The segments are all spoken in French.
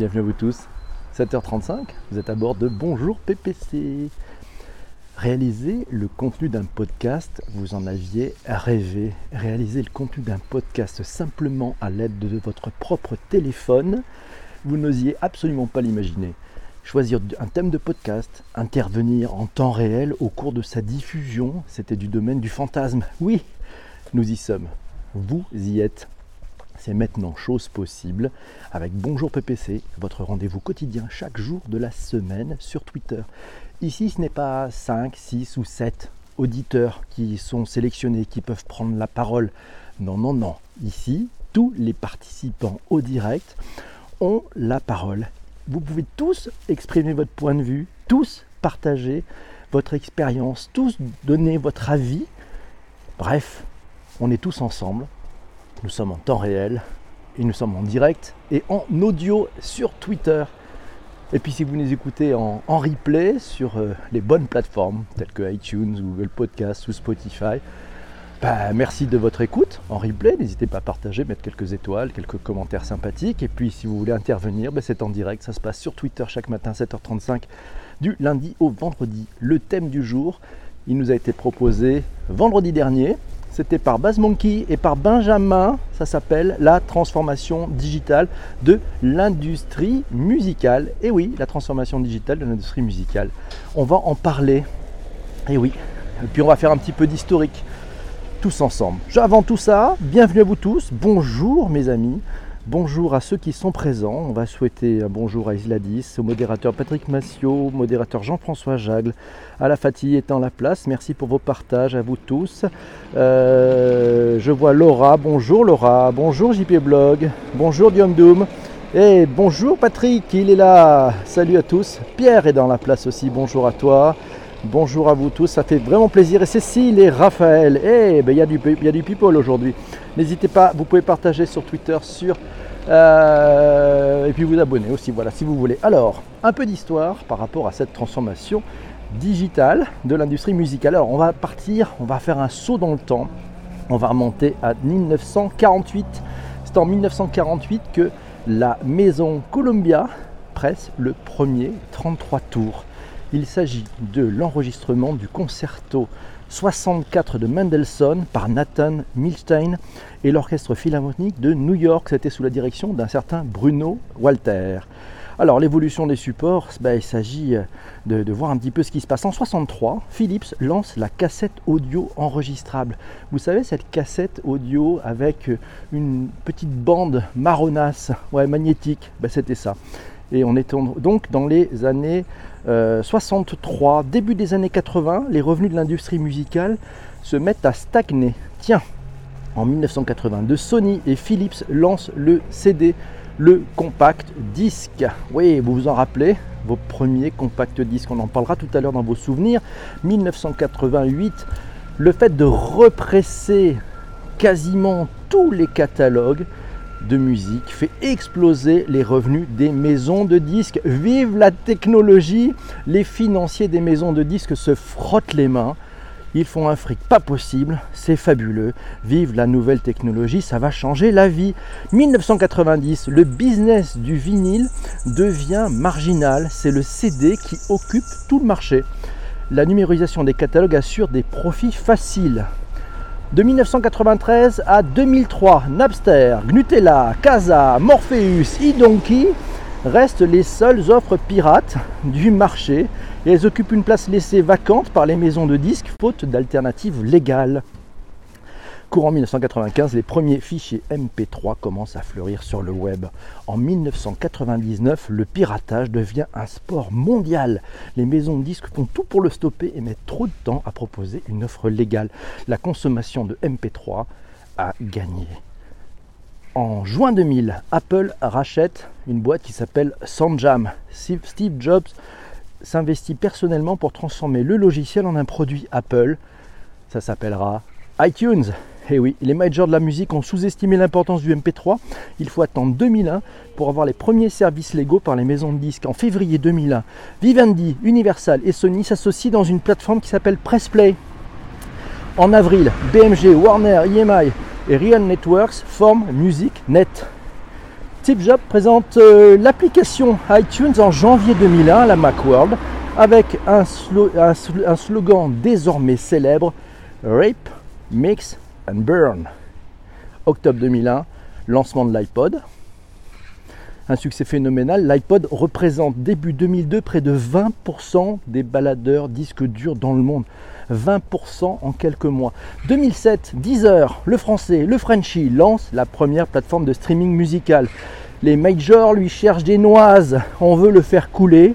Bienvenue à vous tous. 7h35, vous êtes à bord de Bonjour PPC. Réaliser le contenu d'un podcast, vous en aviez rêvé. Réaliser le contenu d'un podcast simplement à l'aide de votre propre téléphone, vous n'osiez absolument pas l'imaginer. Choisir un thème de podcast, intervenir en temps réel au cours de sa diffusion, c'était du domaine du fantasme. Oui, nous y sommes. Vous y êtes. C'est maintenant chose possible avec Bonjour PPC, votre rendez-vous quotidien chaque jour de la semaine sur Twitter. Ici, ce n'est pas 5, 6 ou 7 auditeurs qui sont sélectionnés, qui peuvent prendre la parole. Non, non, non. Ici, tous les participants au direct ont la parole. Vous pouvez tous exprimer votre point de vue, tous partager votre expérience, tous donner votre avis. Bref, on est tous ensemble nous sommes en temps réel et nous sommes en direct et en audio sur Twitter. Et puis si vous nous écoutez en, replay sur euh, les bonnes plateformes telles que iTunes, Google Podcast ou Spotify, bah, merci de votre écoute en replay. N'hésitez pas à partager, mettre quelques étoiles, quelques commentaires sympathiques. Et puis si vous voulez intervenir, bah, c'est en direct. Ça se passe sur Twitter chaque matin 7h35 du lundi au vendredi. Le thème du jour, il nous a été proposé vendredi dernier. C'était par Baz Monkey et par Benjamin. Ça s'appelle la transformation digitale de l'industrie musicale. Et oui, la transformation digitale de l'industrie musicale. On va en parler. Et oui. Et puis on va faire un petit peu d'historique tous ensemble. Avant tout ça, bienvenue à vous tous. Bonjour mes amis. Bonjour à ceux qui sont présents. On va souhaiter un bonjour à Isladis, au modérateur Patrick Massiot, au modérateur Jean-François Jagle, à la fatigue étant la place. Merci pour vos partages à vous tous. Euh, je vois Laura. Bonjour Laura. Bonjour JP Blog. Bonjour Diom Doom. Et bonjour Patrick, il est là. Salut à tous. Pierre est dans la place aussi. Bonjour à toi. Bonjour à vous tous, ça fait vraiment plaisir. Et Cécile et Raphaël, eh ben, il y, a du, y a du people aujourd'hui. N'hésitez pas, vous pouvez partager sur Twitter, sur euh, et puis vous abonner aussi, voilà, si vous voulez. Alors, un peu d'histoire par rapport à cette transformation digitale de l'industrie musicale. Alors, on va partir, on va faire un saut dans le temps. On va remonter à 1948. C'est en 1948 que la maison Columbia presse le premier 33 tours. Il s'agit de l'enregistrement du concerto 64 de Mendelssohn par Nathan Milstein et l'Orchestre Philharmonique de New York. C'était sous la direction d'un certain Bruno Walter. Alors l'évolution des supports, ben, il s'agit de, de, voir un petit peu ce qui se passe. En 63, Philips lance la cassette audio enregistrable. Vous savez, cette cassette audio avec une petite bande marronasse, ouais, magnétique, ben, c'était ça. Et on est donc dans les années 63, euh, début des années 80, les revenus de l'industrie musicale se mettent à stagner. Tiens, en 1982, Sony et Philips lancent le CD, le compact disque. Oui, vous vous en rappelez, vos premiers compact disques, on en parlera tout à l'heure dans vos souvenirs. 1988, le fait de represser quasiment tous les catalogues de musique fait exploser les revenus des maisons de disques. Vive la technologie Les financiers des maisons de disques se frottent les mains. Ils font un fric pas possible, c'est fabuleux. Vive la nouvelle technologie, ça va changer la vie. 1990, le business du vinyle devient marginal. C'est le CD qui occupe tout le marché. La numérisation des catalogues assure des profits faciles. De 1993 à 2003, Napster, Gnutella, Casa, Morpheus, iDonkey restent les seules offres pirates du marché et elles occupent une place laissée vacante par les maisons de disques faute d'alternatives légales. Courant 1995, les premiers fichiers MP3 commencent à fleurir sur le web. En 1999, le piratage devient un sport mondial. Les maisons de disques font tout pour le stopper et mettent trop de temps à proposer une offre légale. La consommation de MP3 a gagné. En juin 2000, Apple rachète une boîte qui s'appelle SoundJam. Steve Jobs s'investit personnellement pour transformer le logiciel en un produit Apple. Ça s'appellera iTunes. Et eh oui, les majors de la musique ont sous-estimé l'importance du MP3. Il faut attendre 2001 pour avoir les premiers services légaux par les maisons de disques. En février 2001, Vivendi, Universal et Sony s'associent dans une plateforme qui s'appelle Pressplay. En avril, BMG, Warner, EMI et Real Networks forment Music Net. Présente euh, l'application iTunes en janvier 2001 à la Macworld avec un, un slogan désormais célèbre Rape, Mix Burn. Octobre 2001, lancement de l'iPod. Un succès phénoménal. L'iPod représente début 2002 près de 20% des baladeurs disques durs dans le monde. 20% en quelques mois. 2007, Deezer, le français, le Frenchy lance la première plateforme de streaming musical. Les majors lui cherchent des noises, on veut le faire couler.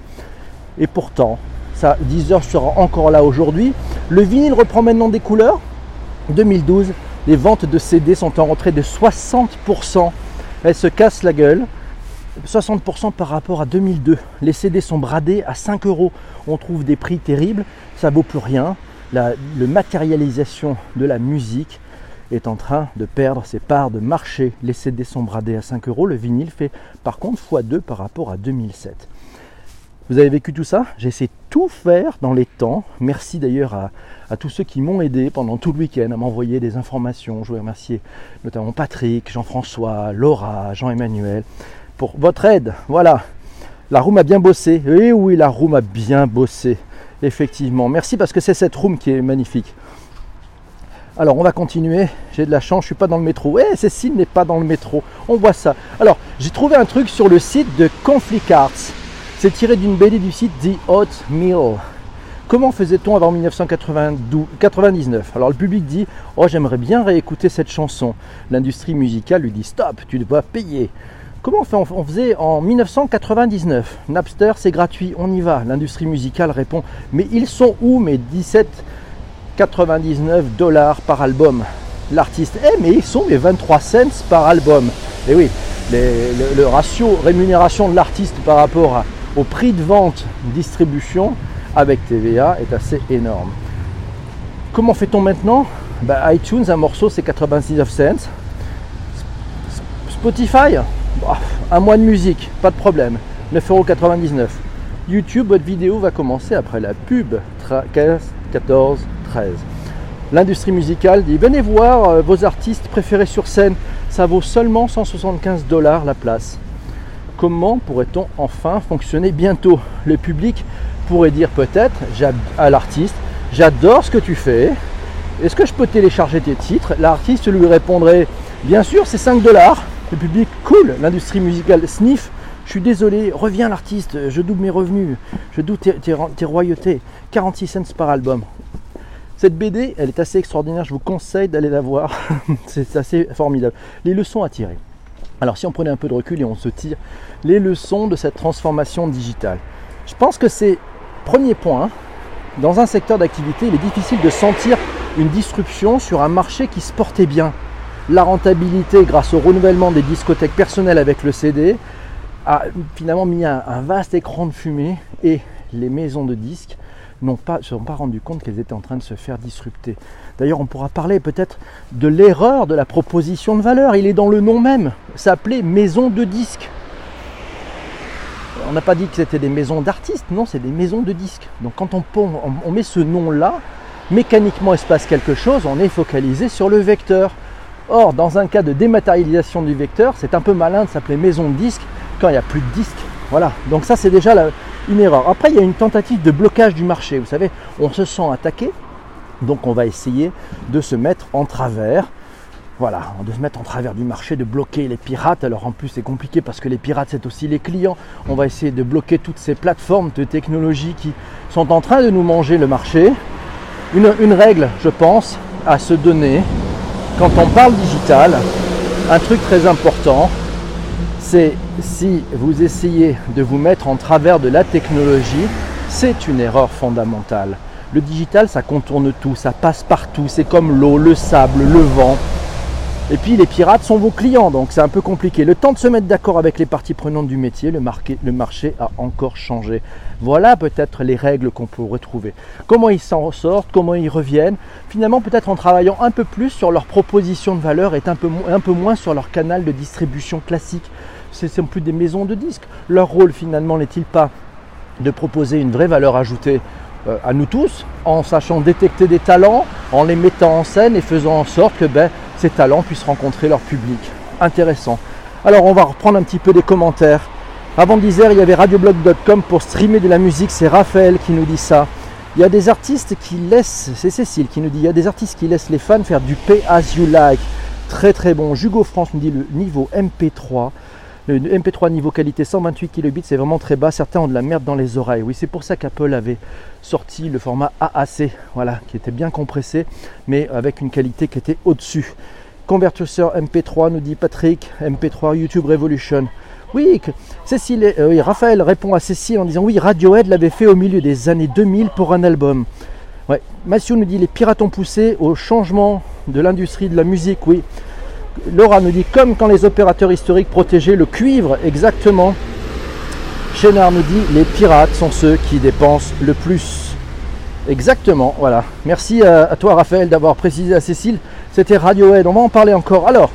Et pourtant, ça, Deezer sera encore là aujourd'hui. Le vinyle reprend maintenant des couleurs. 2012, les ventes de CD sont en rentrée de 60%. Elles se cassent la gueule. 60% par rapport à 2002. Les CD sont bradés à 5 euros. On trouve des prix terribles. Ça vaut plus rien la matérialisation de la musique est en train de perdre ses parts de marché. Les CD sont bradés à 5 euros, le vinyle fait par contre x2 par rapport à 2007. Vous avez vécu tout ça? J'ai essayé de tout faire dans les temps. Merci d'ailleurs à, tous ceux qui m'ont aidé pendant tout le week-end à m'envoyer des informations. Je veux remercier notamment Patrick, Jean-François, Laura, Jean-Emmanuel pour votre aide. Voilà, la room a bien bossé. Et oui, la room a bien bossé. Effectivement. Merci parce que c'est cette room qui est magnifique. Alors on va continuer. J'ai de la chance, je suis pas dans le métro. Eh, Cécile n'est pas dans le métro. On voit ça. Alors j'ai trouvé un truc sur le site de Conflict Arts. C'est tiré d'une BD du site The Hot Meal. Comment faisait-on avant 1999 Alors le public dit Oh j'aimerais bien réécouter cette chanson. L'industrie musicale lui dit Stop, tu dois payer. Comment on, faisait en 1999 Napster, c'est gratuit, on y va. L'industrie musicale répond Mais ils sont où mes 17,99 dollars par album L'artiste Eh, mais ils sont mes 23 cents par album. Et eh oui, le, ratio rémunération de l'artiste par rapport au prix de vente distribution avec TVA est assez énorme. Comment fait-on maintenant? Bah, iTunes, un morceau, c'est 99 cents. Spotify, bah, un mois de musique, pas de problème. 9,99€. YouTube, votre vidéo va commencer après la pub 15, 14, 13. L'industrie musicale dit venez voir euh, vos artistes préférés sur scène, ça vaut seulement 175 dollars la place. Comment pourrait-on enfin fonctionner bientôt? Le public pourrait dire peut-être à l'artiste j'adore ce que tu fais, est-ce que je peux télécharger tes titres? L'artiste lui répondrait bien sûr c'est 5 dollars. Le public, cool, l'industrie musicale sniff. Je suis désolé, reviens l'artiste, je double mes revenus, je double tes, royautés. 46 cents par album. Cette BD, elle est assez extraordinaire, je vous conseille d'aller la voir. c'est assez formidable. Les leçons à tirer. Alors si on prenait un peu de recul et on se tire les leçons de cette transformation digitale. Je pense que c'est premier point. Hein. Dans un secteur d'activité, il est difficile de sentir une disruption sur un marché qui se portait bien la rentabilité grâce au renouvellement des discothèques personnelles avec le CD a finalement mis un, vaste écran de fumée et les maisons de disques pas, se sont pas rendues compte qu'elles étaient en train de se faire disrupter. D'ailleurs, on pourra parler peut-être de l'erreur de la proposition de valeur. Il est dans le nom même. S'appelait maison de disques. On n'a pas dit que c'était des maisons d'artistes, non, c'est des maisons de disques. Donc quand on, met ce nom-là, mécaniquement il se passe quelque chose, on est focalisé sur le vecteur. Or, dans un cas de dématérialisation du vecteur, c'est un peu malin de s'appeler maison de disque quand il n'y a plus de disque. Voilà, donc ça c'est déjà une erreur. Après, il y a une tentative de blocage du marché. Vous savez, on se sent attaqué, donc on va essayer de se mettre en travers. Voilà, de se mettre en travers du marché, de bloquer les pirates. Alors en plus c'est compliqué parce que les pirates c'est aussi les clients. On va essayer de bloquer toutes ces plateformes de technologie qui sont en train de nous manger le marché. une règle, je pense, à se donner, quand on parle digital, un truc très important, c'est si vous essayez de vous mettre en travers de la technologie, c'est une erreur fondamentale. Le digital, ça contourne tout, ça passe partout, c'est comme l'eau, le sable, le vent. Et puis les pirates sont vos clients, donc c'est un peu compliqué. Le temps de se mettre d'accord avec les parties prenantes du métier, le, marché a encore changé. Voilà peut-être les règles qu'on peut retrouver. Comment ils s'en sortent, comment ils reviennent? Finalement, peut-être en travaillant un peu plus sur leur proposition de valeur et un peu, un peu moins sur leur canal de distribution classique. Ce ne sont plus des maisons de disques. Leur rôle finalement n'est-il pas de proposer une vraie valeur ajoutée euh, à nous tous, en sachant détecter des talents, en les mettant en scène et faisant en sorte que ben, ces talents puissent rencontrer leur public? Intéressant. Alors on va reprendre un petit peu des commentaires. Avant d'Isère, il y avait radioblog.com pour streamer de la musique. C'est Raphaël qui nous dit ça. Il y a des artistes qui laissent, c'est Cécile qui nous dit, il y a des artistes qui laissent les fans faire du pay as you like. Très très bon. Jugo France nous dit le niveau MP3. Le MP3 niveau qualité 128 kilobits, c'est vraiment très bas. Certains ont de la merde dans les oreilles. Oui, c'est pour ça qu'Apple avait sorti le format AAC, voilà, qui était bien compressé, mais avec une qualité qui était au-dessus. Convertisseur MP3, nous dit Patrick, MP3 YouTube Revolution. Oui, Cécile, euh, Raphaël répond à Cécile en disant oui, Radiohead l'avait fait au milieu des années 2000 pour un album. Ouais. Mathieu nous dit les pirates ont poussé au changement de l'industrie de la musique. Oui. Laura nous dit comme quand les opérateurs historiques protégeaient le cuivre, exactement. Chénard nous dit les pirates sont ceux qui dépensent le plus. Exactement, voilà. Merci à, toi Raphaël d'avoir précisé à Cécile. C'était Radiohead, on va en parler encore. Alors,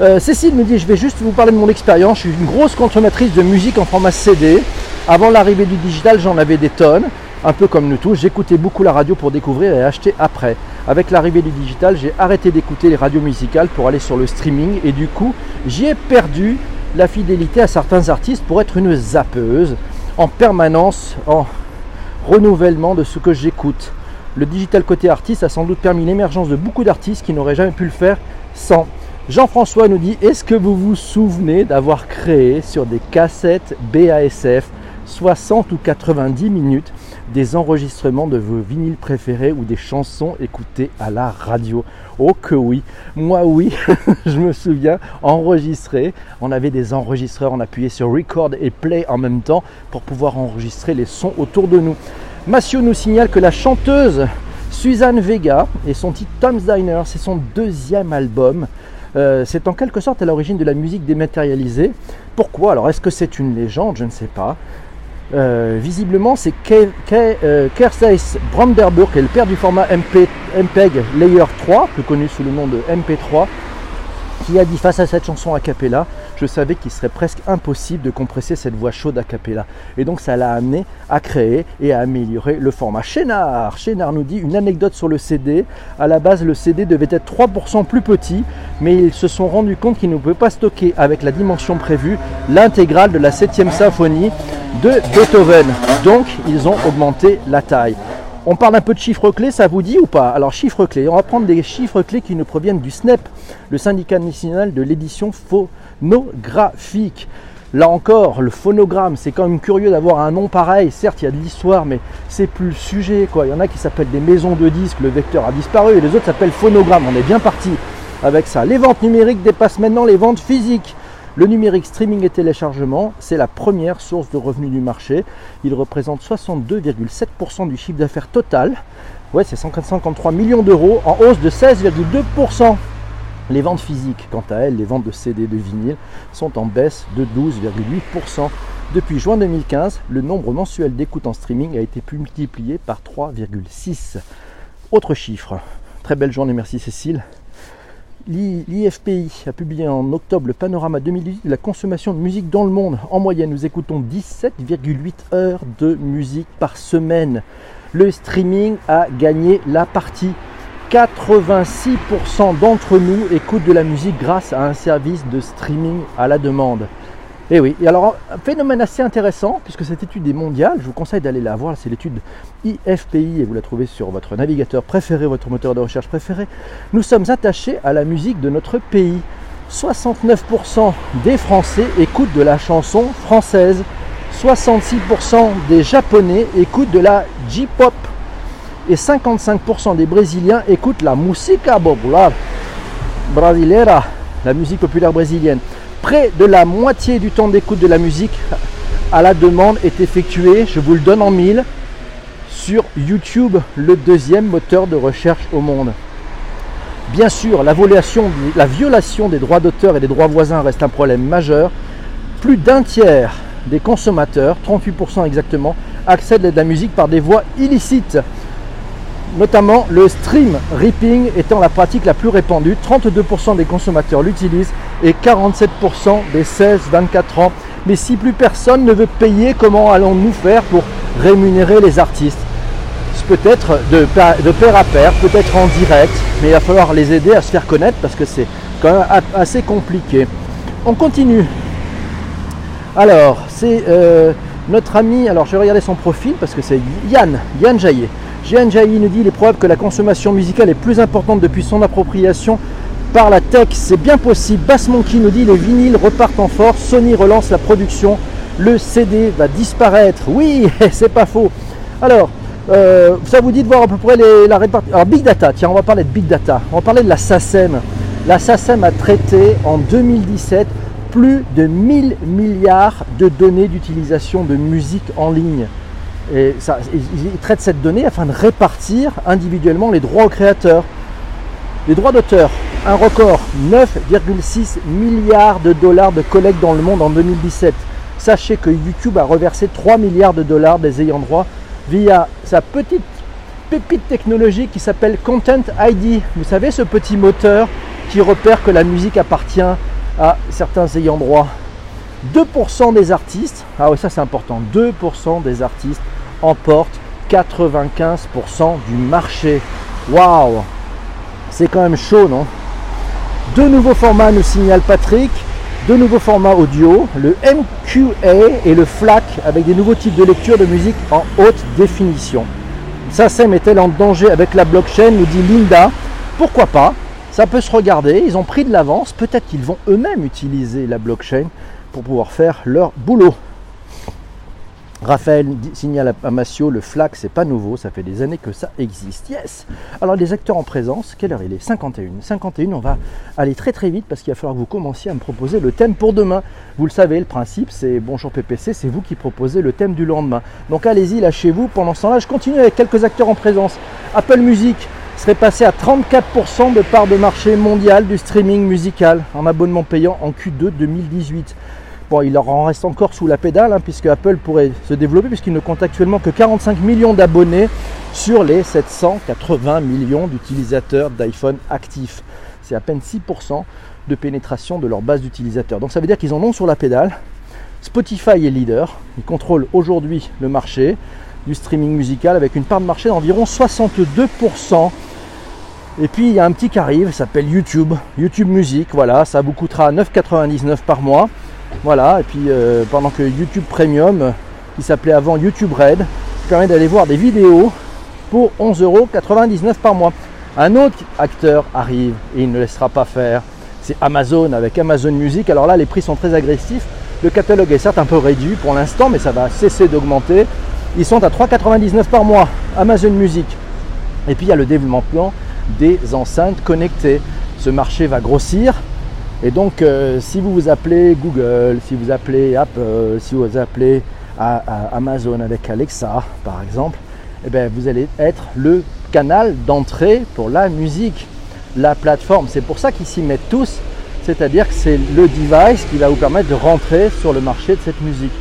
euh, Cécile me dit je vais juste vous parler de mon expérience. Je suis une grosse consommatrice de musique en format CD. Avant l'arrivée du digital, j'en avais des tonnes. Un peu comme nous tous, j'écoutais beaucoup la radio pour découvrir et acheter après. Avec l'arrivée du digital, j'ai arrêté d'écouter les radios musicales pour aller sur le streaming et du coup, j'y ai perdu la fidélité à certains artistes pour être une zappeuse en permanence, en renouvellement de ce que j'écoute. Le digital côté artiste a sans doute permis l'émergence de beaucoup d'artistes qui n'auraient jamais pu le faire sans. Jean-François nous dit Est-ce que vous vous souvenez d'avoir créé sur des cassettes BASF 60 ou 90 minutes des enregistrements de vos vinyles préférés ou des chansons écoutées à la radio Oh que oui, moi oui, je me souviens, enregistrer, on avait des enregistreurs, on appuyait sur record et play en même temps pour pouvoir enregistrer les sons autour de nous. Mathieu nous signale que la chanteuse Suzanne Vega et son titre Tom's Diner, c'est son deuxième album. Euh, c'est en quelque sorte à l'origine de la musique dématérialisée. Pourquoi? Alors est-ce que c'est une légende? Je ne sais pas. Euh, visiblement, c'est Kerstheis Brandenburg, qui est le père du format MPEG Layer 3, plus connu sous le nom de MP3, qui a dit face à cette chanson a cappella, je savais qu'il serait presque impossible de compresser cette voix chaude a cappella. Et donc ça l'a amené à créer et à améliorer le format. Chénard, Chénard nous dit une anecdote sur le CD. À la base, le CD devait être 3% plus petit, mais ils se sont rendus compte qu'ils ne pouvaient pas stocker avec la dimension prévue l'intégrale de la 7e symphonie de Beethoven. Donc ils ont augmenté la taille. On parle un peu de chiffres clés, ça vous dit ou pas? Alors chiffres clés, on va prendre des chiffres clés qui nous proviennent du SNEP, le syndicat national de l'édition phonographique. Là encore, le phonogramme, c'est quand même curieux d'avoir un nom pareil. Certes, il y a de l'histoire, mais c'est plus le sujet. Quoi. Il y en a qui s'appellent des maisons de disques, le vecteur a disparu, et les autres s'appellent phonogramme. On est bien parti avec ça. Les ventes numériques dépassent maintenant les ventes physiques. Le numérique streaming et téléchargement, c'est la première source de revenus du marché. Il représente 62,7% du chiffre d'affaires total. Ouais, c'est 153 millions d'euros en hausse de 16,2%. Les ventes physiques, quant à elles, les ventes de CD de vinyle, sont en baisse de 12,8%. Depuis juin 2015, le nombre mensuel d'écoutes en streaming a été multiplié par 3,6. Autre chiffre. Très belle journée, merci Cécile. L'IFPI a publié en octobre le panorama 2018 de la consommation de musique dans le monde. En moyenne, nous écoutons 17,8 heures de musique par semaine. Le streaming a gagné la partie. 86% d'entre nous écoutent de la musique grâce à un service de streaming à la demande. Et eh oui, et alors un phénomène assez intéressant, puisque cette étude est mondiale, je vous conseille d'aller la voir, c'est l'étude IFPI et vous la trouvez sur votre navigateur préféré, votre moteur de recherche préféré. Nous sommes attachés à la musique de notre pays. 69% des Français écoutent de la chanson française. 66% des Japonais écoutent de la J-pop. Et 55% des Brésiliens écoutent la musica popular brasileira, la musique populaire brésilienne. Près de la moitié du temps d'écoute de la musique à la demande est effectué, je vous le donne en mille, sur YouTube, le deuxième moteur de recherche au monde. Bien sûr, la violation, la violation des droits d'auteur et des droits voisins reste un problème majeur. Plus d'un tiers des consommateurs, 38% exactement, accèdent à de la musique par des voies illicites notamment le stream ripping étant la pratique la plus répandue. 32% des consommateurs l'utilisent et 47% des 16-24 ans. Mais si plus personne ne veut payer, comment allons-nous faire pour rémunérer les artistes? Peut-être de, de pair à pair, peut-être en direct, mais il va falloir les aider à se faire connaître parce que c'est quand même assez compliqué. on continue. Alors, c'est euh, notre ami, alors je vais regarder son profil parce que c'est Yann, Yann Jaillet. Yann Jaillet nous dit il est probable que la consommation musicale est plus importante depuis son appropriation par la tech. C'est bien possible. Bass Monkey nous dit les vinyles repartent en force. Sony relance la production. Le CD va disparaître. Oui, c'est pas faux. Alors, euh, ça vous dit de voir à peu près la répartition. Alors, Big Data, tiens, on va parler de Big Data. On va parler de la SACEM. La SACEM a traité en 2017 plus de 1000 milliards de données d'utilisation de musique en ligne. Et ça, ils traitent cette donnée afin de répartir individuellement les droits aux créateurs. Les droits d'auteur, un record, 9,6 milliards de dollars de collecte dans le monde en 2017. Sachez que YouTube a reversé 3 milliards de dollars des ayants droit via sa petite pépite technologique qui s'appelle Content ID. Vous savez, ce petit moteur qui repère que la musique appartient à certains ayants droit. 2% des artistes, ah oui ça c'est important, 2% des artistes emportent 95% du marché. Waouh C'est quand même chaud, non? Deux nouveaux formats nous signale Patrick. Deux nouveaux formats audio, le MQA et le FLAC avec des nouveaux types de lecture de musique en haute définition. SACEM est-elle en danger avec la blockchain nous dit Linda. Pourquoi pas? Ça peut se regarder, ils ont pris de l'avance, peut-être qu'ils vont eux-mêmes utiliser la blockchain pour pouvoir faire leur boulot. Raphaël signale à Massio, le FLAC, c'est pas nouveau, ça fait des années que ça existe. Yes Alors les acteurs en présence, quelle heure il est? 51. 51, on va aller très très vite parce qu'il va falloir que vous commenciez à me proposer le thème pour demain. Vous le savez, le principe c'est bonjour PPC, c'est vous qui proposez le thème du lendemain. Donc allez-y, lâchez-vous. Pendant ce temps-là, je continue avec quelques acteurs en présence. Apple Music, serait passé à 34% de part de marché mondial du streaming musical en abonnement payant en Q2 2018. Il leur en reste encore sous la pédale, hein, puisque Apple pourrait se développer, puisqu'il ne compte actuellement que 45 millions d'abonnés sur les 780 millions d'utilisateurs d'iPhone actifs. C'est à peine 6% de pénétration de leur base d'utilisateurs. Donc ça veut dire qu'ils en ont sur la pédale. Spotify est leader, il contrôle aujourd'hui le marché du streaming musical avec une part de marché d'environ 62%. Et puis il y a un petit qui arrive, s'appelle YouTube, YouTube Music, voilà, ça vous coûtera 9,99 par mois. Voilà, et puis euh, pendant que YouTube Premium, qui s'appelait avant YouTube Red, permet d'aller voir des vidéos pour 11,99€ par mois. Un autre acteur arrive et il ne laissera pas faire. C'est Amazon avec Amazon Music. Alors là, les prix sont très agressifs. Le catalogue est certes un peu réduit pour l'instant, mais ça va cesser d'augmenter. Ils sont à 3,99 par mois. Amazon Music. Et puis il y a le développement des enceintes connectées. Ce marché va grossir. Et donc, euh, si vous vous appelez Google, si vous appelez Apple, si vous appelez Amazon avec Alexa, par exemple, eh bien, vous allez être le canal d'entrée pour la musique, la plateforme. C'est pour ça qu'ils s'y mettent tous. C'est-à-dire que c'est le device qui va vous permettre de rentrer sur le marché de cette musique.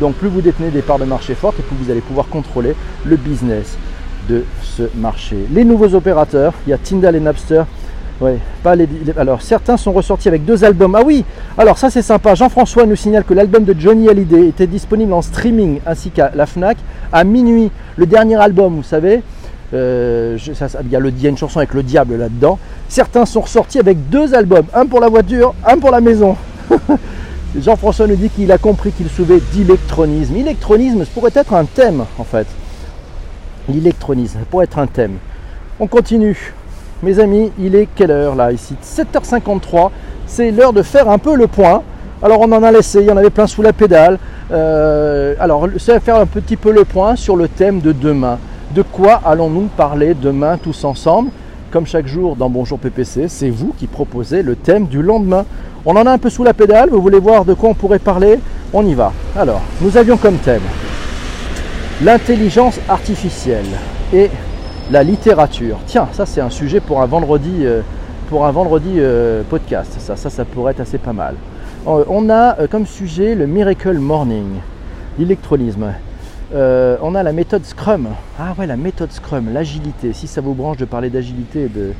Donc plus vous détenez des parts de marché fortes et plus vous allez pouvoir contrôler le business de ce marché. Les nouveaux opérateurs, il y a Tyndall et Napster. Ouais, pas les, alors certains sont ressortis avec deux albums. Ah oui, alors ça c'est sympa. Jean-François nous signale que l'album de Johnny Hallyday était disponible en streaming ainsi qu'à la Fnac à minuit. Le dernier album, vous savez, euh, il, y a le, une chanson avec le diable là-dedans. Certains sont ressortis avec deux albums, un pour la voiture, un pour la maison. Jean-François nous dit qu'il a compris qu'il souvait d'électronisme. L'électronisme pourrait être un thème en fait. L'électronisme pourrait être un thème. On continue. Mes amis, il est quelle heure là ici? 7h53. C'est l'heure de faire un peu le point. Alors on en a laissé, il y en avait plein sous la pédale. Euh, alors c'est faire un petit peu le point sur le thème de demain. De quoi allons-nous parler demain tous ensemble? Comme chaque jour dans Bonjour PPC, c'est vous qui proposez le thème du lendemain. On en a un peu sous la pédale, vous voulez voir de quoi on pourrait parler? On y va. Alors, nous avions comme thème l'intelligence artificielle et la littérature. Tiens, ça c'est un sujet pour un vendredi, euh, pour un vendredi euh, podcast. Ça, ça, pourrait être assez pas mal. Euh, on a comme sujet le Miracle Morning, l'électronisme. on a la méthode Scrum. Ah ouais, la méthode Scrum, l'agilité. Si ça vous branche de parler d'agilité de,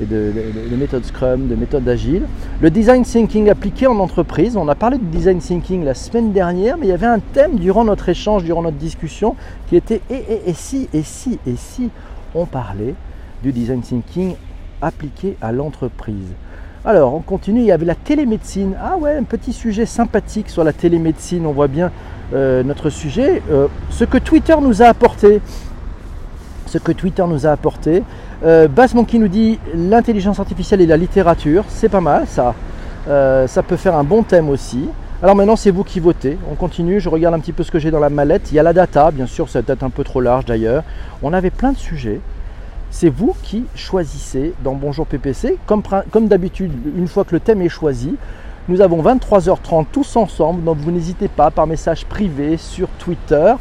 de, de, méthode Scrum, de méthode agile. Le design thinking appliqué en entreprise. On a parlé de design thinking la semaine dernière, mais il y avait un thème durant notre échange, durant notre discussion, qui était et, et, et si, et si, et si on parlait du design thinking appliqué à l'entreprise. Alors, on continue. Il y avait la télémédecine. Ah ouais, un petit sujet sympathique sur la télémédecine. On voit bien euh, notre sujet. Euh, ce que Twitter nous a apporté. Ce que Twitter nous a apporté. Euh, Monkey nous dit l'intelligence artificielle et la littérature. C'est pas mal ça. Euh, ça peut faire un bon thème aussi. Alors maintenant, c'est vous qui votez. On continue. Je regarde un petit peu ce que j'ai dans la mallette. Il y a la data, bien sûr, ça peut-être un peu trop large d'ailleurs. On avait plein de sujets. C'est vous qui choisissez dans Bonjour PPC. Comme, d'habitude, une fois que le thème est choisi, nous avons 23h30 tous ensemble. Donc vous n'hésitez pas par message privé sur Twitter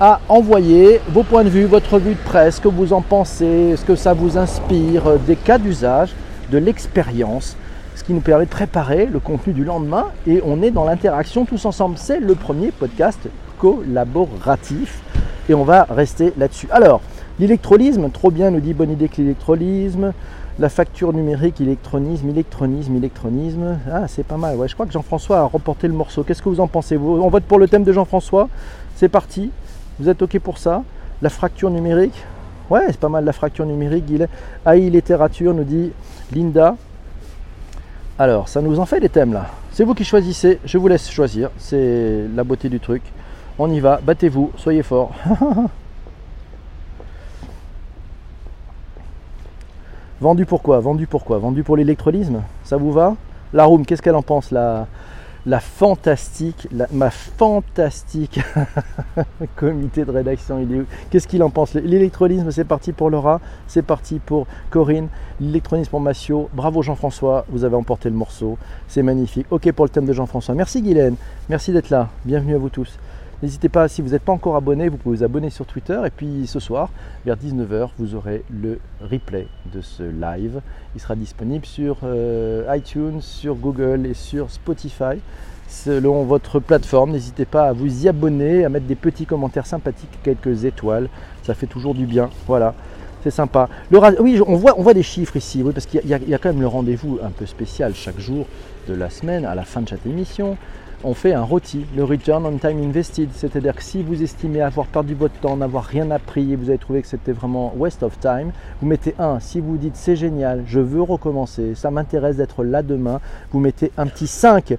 à envoyer vos points de vue, votre vue de presse, ce que vous en pensez, ce que ça vous inspire, des cas d'usage, de l'expérience ce qui nous permet de préparer le contenu du lendemain et on est dans l'interaction tous ensemble. C'est le premier podcast collaboratif et on va rester là-dessus. Alors, l'électrolysme, trop bien, nous dit bonne idée que l'électrolysme. La facture numérique, électronisme, électronisme, électronisme. Ah, c'est pas mal. Ouais, je crois que Jean-François a remporté le morceau. Qu'est-ce que vous en pensez? Vous On vote pour le thème de Jean-François. C'est parti. Vous êtes OK pour ça? La fracture numérique? Ouais, c'est pas mal la fracture numérique. AI littérature, nous dit Linda. Alors, ça nous en fait des thèmes là. C'est vous qui choisissez, je vous laisse choisir. C'est la beauté du truc. On y va, battez-vous, soyez forts. Vendu pour quoi Vendu pour quoi Vendu pour l'électrolysme Ça vous va? La room, qu'est-ce qu'elle en pense là la fantastique, ma fantastique comité de rédaction. Qu'est-ce qu'il en pense? L'électrolysme, c'est parti pour Laura, c'est parti pour Corinne, l'électronisme pour Massio. Bravo Jean-François, vous avez emporté le morceau, c'est magnifique. Ok pour le thème de Jean-François. Merci Guylaine, merci d'être là. Bienvenue à vous tous. N'hésitez pas, si vous n'êtes pas encore abonné, vous pouvez vous abonner sur Twitter. Et puis ce soir, vers 19h, vous aurez le replay de ce live. Il sera disponible sur euh, iTunes, sur Google et sur Spotify. Selon votre plateforme, n'hésitez pas à vous y abonner, à mettre des petits commentaires sympathiques, quelques étoiles. Ça fait toujours du bien. Voilà. C'est sympa. Le oui, on voit, on voit des chiffres ici, oui, parce qu'il y, y, a quand même le rendez-vous un peu spécial chaque jour de la semaine, à la fin de chaque émission on fait un ROTI, le Return on Time Invested. C'est-à-dire que si vous estimez avoir perdu votre temps, n'avoir rien appris et vous avez trouvé que c'était vraiment waste of time, vous mettez 1. Si vous dites c'est génial, je veux recommencer, ça m'intéresse d'être là demain, vous mettez un petit 5.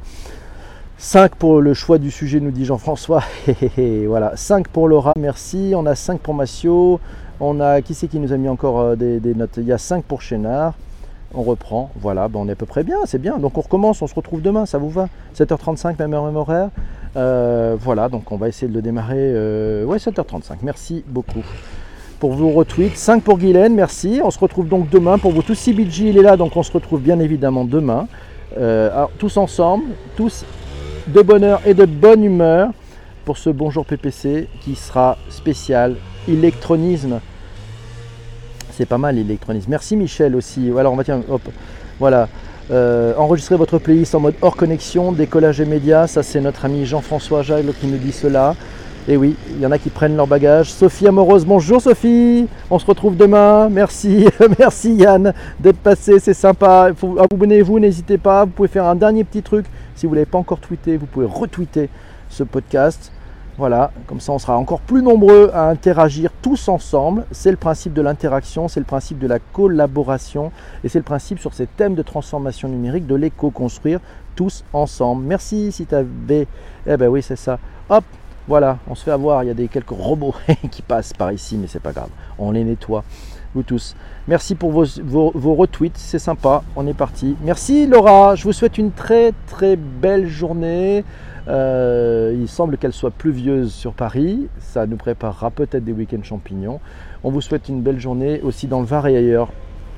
5 pour le choix du sujet, nous dit Jean-François. voilà, 5 pour Laura, merci. On a 5 pour Massio. On a, qui c'est qui nous a mis encore euh, des, des notes? Il y a 5 pour Chénard on reprend, voilà, ben on est à peu près bien, c'est bien. Donc on recommence, on se retrouve demain, ça vous va? 7h35, même heure, même horaire. Euh, voilà, donc on va essayer de le démarrer. Euh, ouais, 7h35, merci beaucoup pour vos retweets. 5 pour Guylaine, merci. On se retrouve donc demain pour vous tous. CBG, il est là, donc on se retrouve bien évidemment demain. Euh, tous ensemble, tous de bonheur et de bonne humeur pour ce Bonjour PPC qui sera spécial électronisme. C'est pas mal l'électronisme. Merci Michel aussi. Voilà, on va tiens, voilà. Euh, enregistrez votre playlist en mode hors connexion, décollage et médias. Ça, c'est notre ami Jean-François Jagle qui nous dit cela. Et oui, il y en a qui prennent leur bagage. Sophie Amoureuse, bonjour Sophie. On se retrouve demain. Merci, merci Yann d'être passé. C'est sympa. Abonnez-vous, n'hésitez pas. Vous pouvez faire un dernier petit truc. Si vous ne l'avez pas encore tweeté, vous pouvez retweeter ce podcast. Voilà, comme ça on sera encore plus nombreux à interagir tous ensemble. C'est le principe de l'interaction, c'est le principe de la collaboration et c'est le principe sur ces thèmes de transformation numérique de l'éco-construire tous ensemble. Merci si tu avais... Eh ben oui, c'est ça. Hop, voilà, on se fait avoir. Il y a des quelques robots qui passent par ici, mais c'est pas grave. On les nettoie, vous tous. Merci pour vos, vos retweets, c'est sympa. On est parti. Merci Laura, je vous souhaite une très très belle journée. Euh, il semble qu'elle soit pluvieuse sur Paris. Ça nous préparera peut-être des week-ends champignons. On vous souhaite une belle journée aussi dans le Var et ailleurs,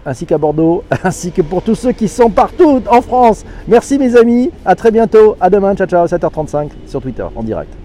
ainsi qu'à Bordeaux, ainsi que pour tous ceux qui sont partout en France. Merci mes amis, à très bientôt, à demain, ciao ciao, 7h35 sur Twitter en direct.